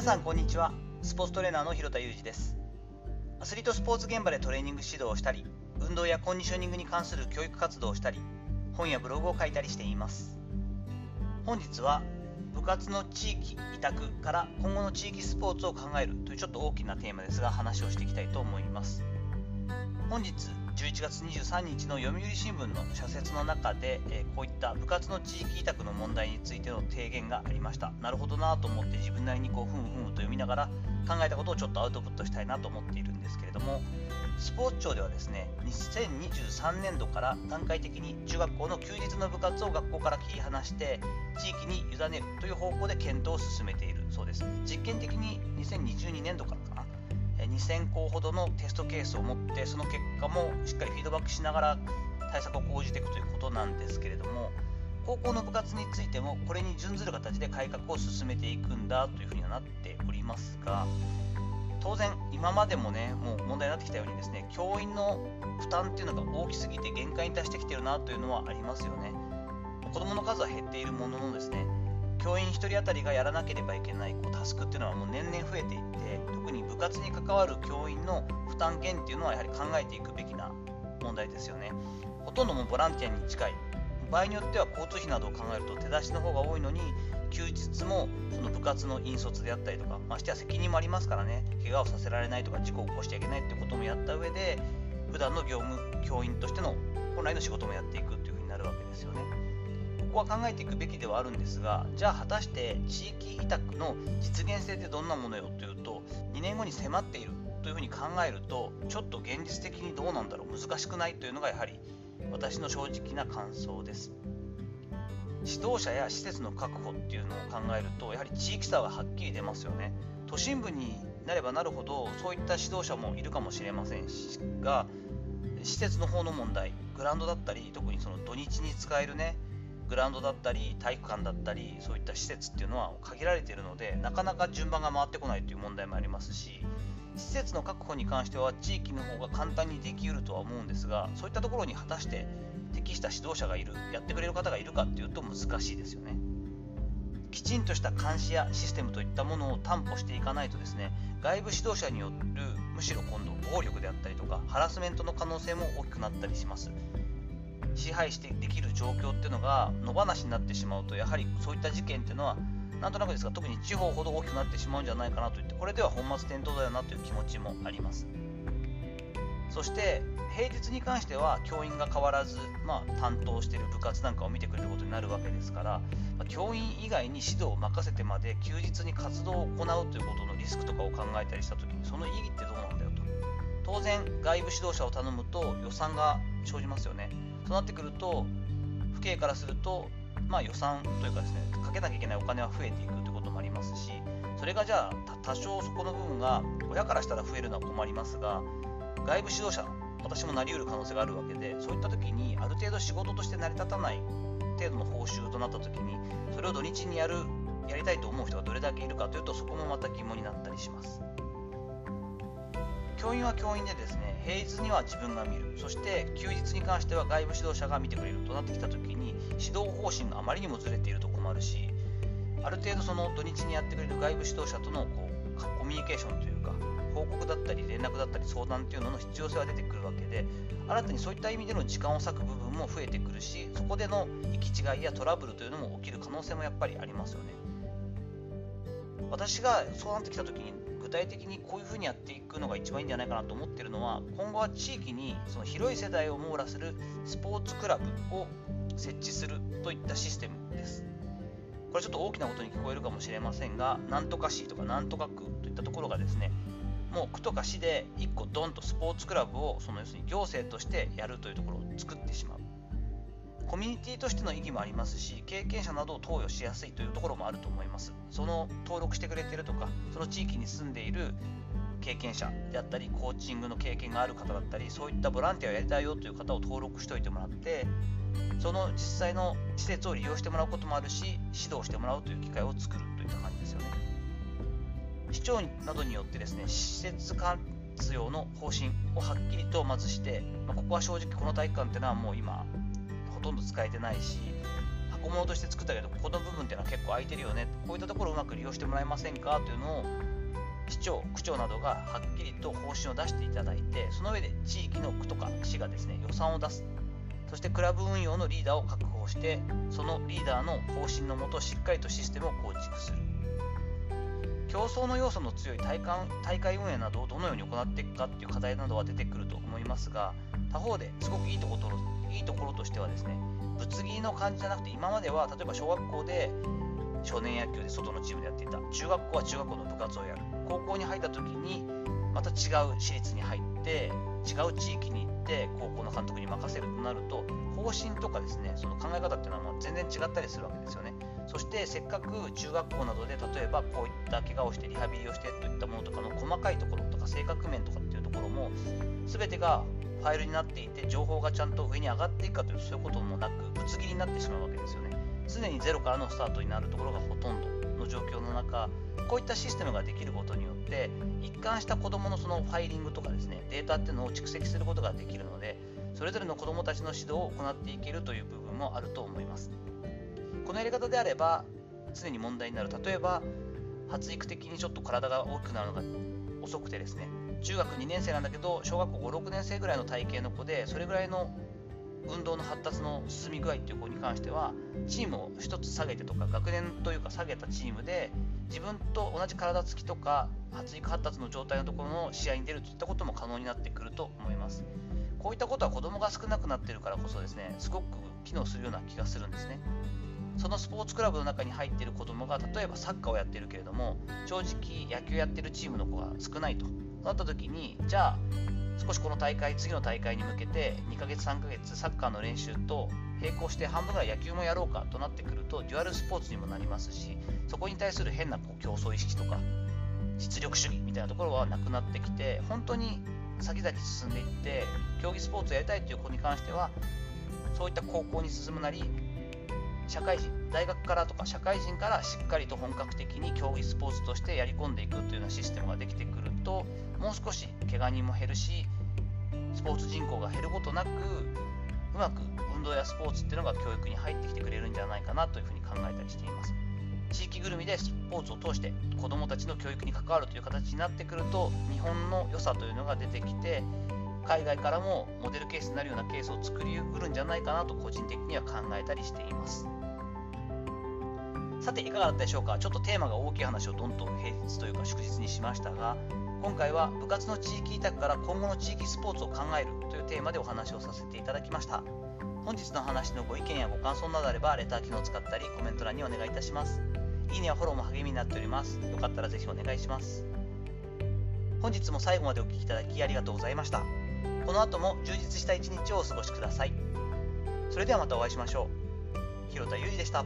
皆さんこんにちは。スポーツトレーナーの広田裕二です。アスリートスポーツ現場でトレーニング指導をしたり運動やコンディショニングに関する教育活動をしたり本やブログを書いたりしています。本日は部活の地域委託から今後の地域スポーツを考えるというちょっと大きなテーマですが話をしていきたいと思います。本日11月23日の読売新聞の社説の中で、えこういった部活の地域委託の問題についての提言がありました。なるほどなと思って自分なりにこうふんふんと読みながら考えたことをちょっとアウトプットしたいなと思っているんですけれどもスポーツ庁ではですね2023年度から段階的に中学校の休日の部活を学校から切り離して地域に委ねるという方向で検討を進めているそうです。実験的に2022年度からか2000校ほどのテストケースを持ってその結果もしっかりフィードバックしながら対策を講じていくということなんですけれども高校の部活についてもこれに準ずる形で改革を進めていくんだというふうにはなっておりますが当然今までもねもう問題になってきたようにですね教員の負担っていうのが大きすぎて限界に達してきてるなというのはありますよね。子どもの数は減っているもののですね教員1人当たりがやらなければいけないこうタスクっていうのはもう年々増えていって特に部活に関わる教員の負担減っていうのはやはり考えていくべきな問題ですよねほとんどもボランティアに近い場合によっては交通費などを考えると手出しの方が多いのに休日もその部活の引率であったりとかましては責任もありますからね怪我をさせられないとか事故を起こしちゃいけないってこともやった上で普段の業務教員としての本来の仕事もやっていくっていうふうになるわけですよね。ここは考えていくべきではあるんですがじゃあ果たして地域委託の実現性ってどんなものよというと2年後に迫っているというふうに考えるとちょっと現実的にどうなんだろう難しくないというのがやはり私の正直な感想です。指導者や施設の確保っていうのを考えるとやはり地域差がはっきり出ますよね。都心部になればなるほどそういった指導者もいるかもしれませんが施設の方の問題グラウンドだったり特にその土日に使えるねグラウンドだったり体育館だったりそういった施設っていうのは限られているのでなかなか順番が回ってこないという問題もありますし施設の確保に関しては地域の方が簡単にできうるとは思うんですがそういったところに果たして適した指導者がいるやってくれる方がいるかっていうと難しいですよね。きちんとした監視やシステムといったものを担保していかないとですね外部指導者によるむしろ今度暴力であったりとかハラスメントの可能性も大きくなったりします。支配してできる状況っていうのが野放しになってしまうとやはりそういった事件っていうのはなんとなくですが特に地方ほど大きくなってしまうんじゃないかなといってこれでは本末転倒だよなという気持ちもあります。そして平日に関しては教員が変わらず、まあ、担当している部活なんかを見てくれることになるわけですから、ま、教員以外に指導を任せてまで休日に活動を行うということのリスクとかを考えたりした時にその意義って然外部指導者を頼むと予算が生じますよね。となってくると府警からすると、まあ、予算というかですねかけなきゃいけないお金は増えていくということもありますしそれがじゃあ多少そこの部分が親からしたら増えるのは困りますが外部指導者私もなりうる可能性があるわけでそういった時にある程度仕事として成り立たない程度の報酬となった時にそれを土日にやるやりたいと思う人がどれだけいるかというとそこもまた疑問になったりします。教員は教員でですね平日には自分が見る。そして休日に関しては外部指導者が見てくれるとなってきた時に指導方針があまりにもずれていると困るしある程度その土日にやってくれる外部指導者とのこうコミュニケーションというか報告だったり連絡だったり相談っていうのの必要性は出てくるわけで新たにそういった意味での時間を割く部分も増えてくるしそこでの行き違いやトラブルというのも起きる可能性もやっぱりありますよね。私がそうなってきた時に具体的にこういうふうにやっていくのが一番いいんじゃないかなと思ってるのは今後は地域にその広い世代を網羅するスポーツクラブを設置するといったシステムです。これちょっと大きなことに聞こえるかもしれませんがなんとか市とかなんとか区といったところがですねもう区とか市で1個ドンとスポーツクラブをその要するに行政としてやるというところを作ってしまう。コミュニティとしての意義もありますし経験者などを投与しやすいというところもあると思います。その登録してくれてるとかその地域に住んでいる経験者であったりコーチングの経験がある方だったりそういったボランティアをやりたいよという方を登録しておいてもらってその実際の施設を利用してもらうこともあるし指導してもらうという機会を作るといった感じですよね。市長などによってですね施設活用の方針をはっきりとまずして、まあ、ここは正直この体育館っていうのはもう今ほとんど使えてないし箱物として作ったけどここの部分っていうのは結構空いてるよね。こういったところをうまく利用してもらえませんかというのを市長区長などがはっきりと方針を出していただいてその上で地域の区とか市がですね予算を出す。そしてクラブ運用のリーダーを確保してそのリーダーの方針のもとしっかりとシステムを構築する。競争の要素の強い大会大会運営などをどのように行っていくかっていう課題などは出てくると思いますが他方ですごくいいところいいところとしてはですねぶつ切りの感じじゃなくて今までは例えば小学校で少年野球で外のチームでやっていた中学校は中学校の部活をやる高校に入った時にまた違う私立に入って違う地域に行って高校の監督に任せるとなると方針とかですねその考え方っていうのはもう全然違ったりするわけですよね。そしてせっかく中学校などで例えばこういった怪我をしてリハビリをしてといったものとかの細かいところとか性格面とかっていうところも全てがファイルになっていて情報がちゃんと上に上がっていくかというそういうこともなくぶつ切りになってしまうわけですよね。常にゼロからのスタートになるところがほとんどの状況の中こういったシステムができることによって一貫した子どものそのファイリングとかですねデータっていうのを蓄積することができるのでそれぞれの子どもたちの指導を行っていけるという部分もあると思います。このやり方であれば常に問題になる。例えば発育的にちょっと体が大きくなるのが遅くてですね中学2年生なんだけど小学校56年生ぐらいの体型の子でそれぐらいの運動の発達の進み具合っていう子に関してはチームを1つ下げてとか学年というか下げたチームで自分と同じ体つきとか発育発達の状態のところの試合に出るといったことも可能になってくると思います。こういったことは子供が少なくなってるからこそですねすごく機能するような気がするんですね。そのスポーツクラブの中に入っている子供が例えばサッカーをやってるけれども正直野球やってるチームの子が少ないと。なった時にじゃあ少しこの大会次の大会に向けて2ヶ月3ヶ月サッカーの練習と並行して半分ぐらい野球もやろうかとなってくるとデュアルスポーツにもなりますしそこに対する変なこう競争意識とか実力主義みたいなところはなくなってきて本当に先々進んでいって競技スポーツをやりたいという子に関してはそういった高校に進むなり社会人大学からとか社会人からしっかりと本格的に競技スポーツとしてやり込んでいくというようなシステムができてくるともう少し怪我人も減るしスポーツ人口が減ることなくうまく運動やスポーツっていうのが教育に入ってきてくれるんじゃないかなというふうに考えたりしています地域ぐるみでスポーツを通して子どもたちの教育に関わるという形になってくると日本の良さというのが出てきて海外からもモデルケースになるようなケースを作りうるんじゃないかなと個人的には考えたりしています。さていかがだったでしょうか？ちょっとテーマが大きい話をどんどん平日というか祝日にしましたが今回は部活の地域委託から今後の地域スポーツを考えるというテーマでお話をさせていただきました。本日の話のご意見やご感想などあればレター機能を使ったりコメント欄にお願いいたします。いいねやフォローも励みになっております。よかったらぜひお願いします。本日も最後までお聴きいただきありがとうございました。この後も充実した一日をお過ごしください。それではまたお会いしましょう。広田裕二でした。